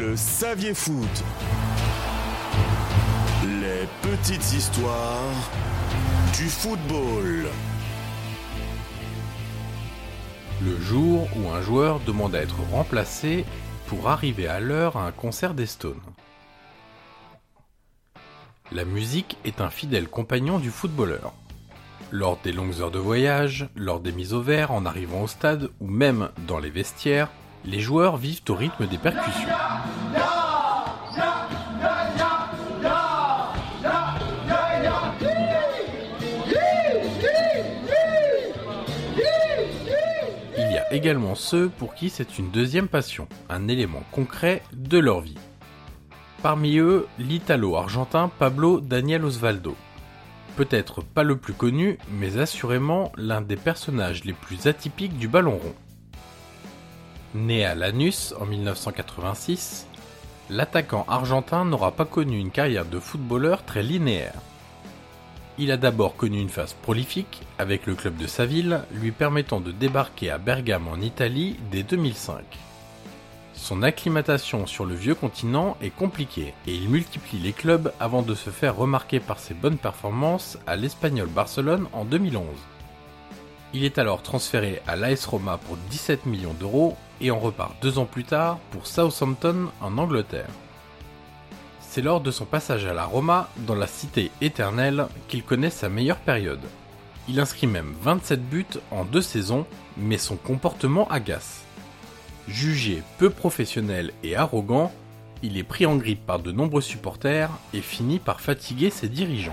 Le Saviez Foot. Les petites histoires du football. Le jour où un joueur demande à être remplacé pour arriver à l'heure à un concert des. La musique est un fidèle compagnon du footballeur. Lors des longues heures de voyage, lors des mises au vert en arrivant au stade ou même dans les vestiaires, les joueurs vivent au rythme des percussions. Également ceux pour qui c'est une deuxième passion, un élément concret de leur vie. Parmi eux, l'italo-argentin Pablo Daniel Osvaldo. Peut-être pas le plus connu, mais assurément l'un des personnages les plus atypiques du ballon rond. Né à Lanús en 1986, l'attaquant argentin n'aura pas connu une carrière de footballeur très linéaire. Il a d'abord connu une phase prolifique avec le club de sa ville, lui permettant de débarquer à Bergame en Italie dès 2005. Son acclimatation sur le vieux continent est compliquée et il multiplie les clubs avant de se faire remarquer par ses bonnes performances à l'Espagnol Barcelone en 2011. Il est alors transféré à l'AS Roma pour 17 millions d'euros et en repart deux ans plus tard pour Southampton en Angleterre. C'est lors de son passage à la Roma, dans la cité éternelle, qu'il connaît sa meilleure période. Il inscrit même 27 buts en deux saisons, mais son comportement agace. Jugé peu professionnel et arrogant, il est pris en grippe par de nombreux supporters et finit par fatiguer ses dirigeants.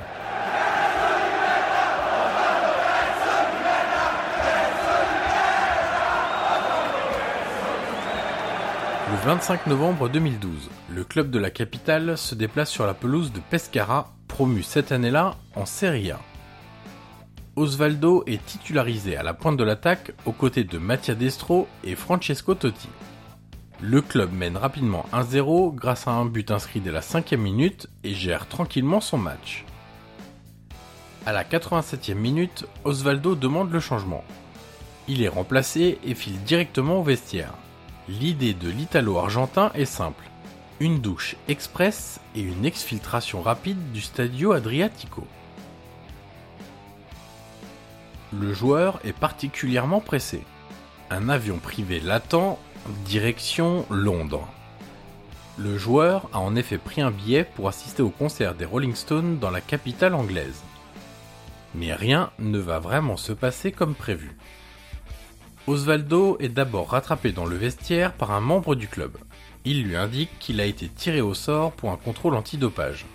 Le 25 novembre 2012, le club de la capitale se déplace sur la pelouse de Pescara, promu cette année-là en Serie A. Osvaldo est titularisé à la pointe de l'attaque aux côtés de Mattia Destro et Francesco Totti. Le club mène rapidement 1-0 grâce à un but inscrit dès la 5 minute et gère tranquillement son match. À la 87e minute, Osvaldo demande le changement. Il est remplacé et file directement au vestiaire. L'idée de l'Italo-Argentin est simple. Une douche express et une exfiltration rapide du Stadio Adriatico. Le joueur est particulièrement pressé. Un avion privé l'attend, direction Londres. Le joueur a en effet pris un billet pour assister au concert des Rolling Stones dans la capitale anglaise. Mais rien ne va vraiment se passer comme prévu. Osvaldo est d'abord rattrapé dans le vestiaire par un membre du club. Il lui indique qu'il a été tiré au sort pour un contrôle antidopage.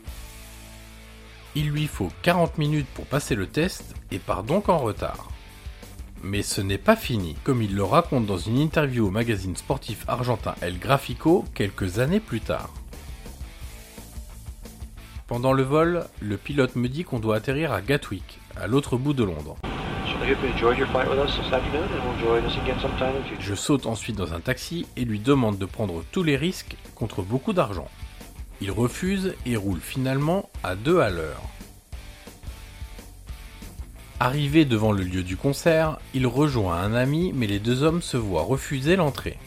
Il lui faut 40 minutes pour passer le test et part donc en retard. Mais ce n'est pas fini, comme il le raconte dans une interview au magazine sportif argentin El Gráfico quelques années plus tard. Pendant le vol, le pilote me dit qu'on doit atterrir à Gatwick, à l'autre bout de Londres. Je saute ensuite dans un taxi et lui demande de prendre tous les risques contre beaucoup d'argent. Il refuse et roule finalement à deux à l'heure. Arrivé devant le lieu du concert, il rejoint un ami mais les deux hommes se voient refuser l'entrée.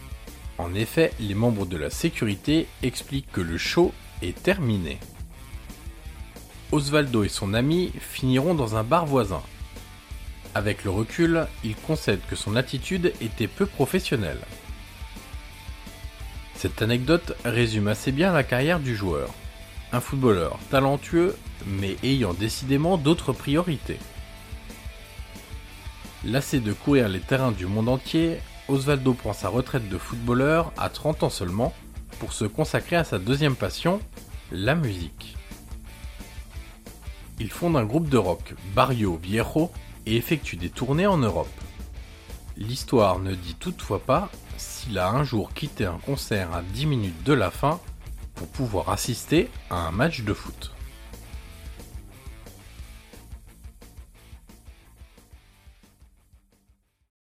En effet, les membres de la sécurité expliquent que le show est terminé. Osvaldo et son ami finiront dans un bar voisin. Avec le recul, il concède que son attitude était peu professionnelle. Cette anecdote résume assez bien la carrière du joueur. Un footballeur talentueux, mais ayant décidément d'autres priorités. Lassé de courir les terrains du monde entier, Osvaldo prend sa retraite de footballeur à 30 ans seulement pour se consacrer à sa deuxième passion, La musique. Il fonde un groupe de rock, Barrio Viejo, et effectue des tournées en Europe. L'histoire ne dit toutefois pas s'il a un jour quitté un concert à 10 minutes de la fin pour pouvoir assister à un match de foot.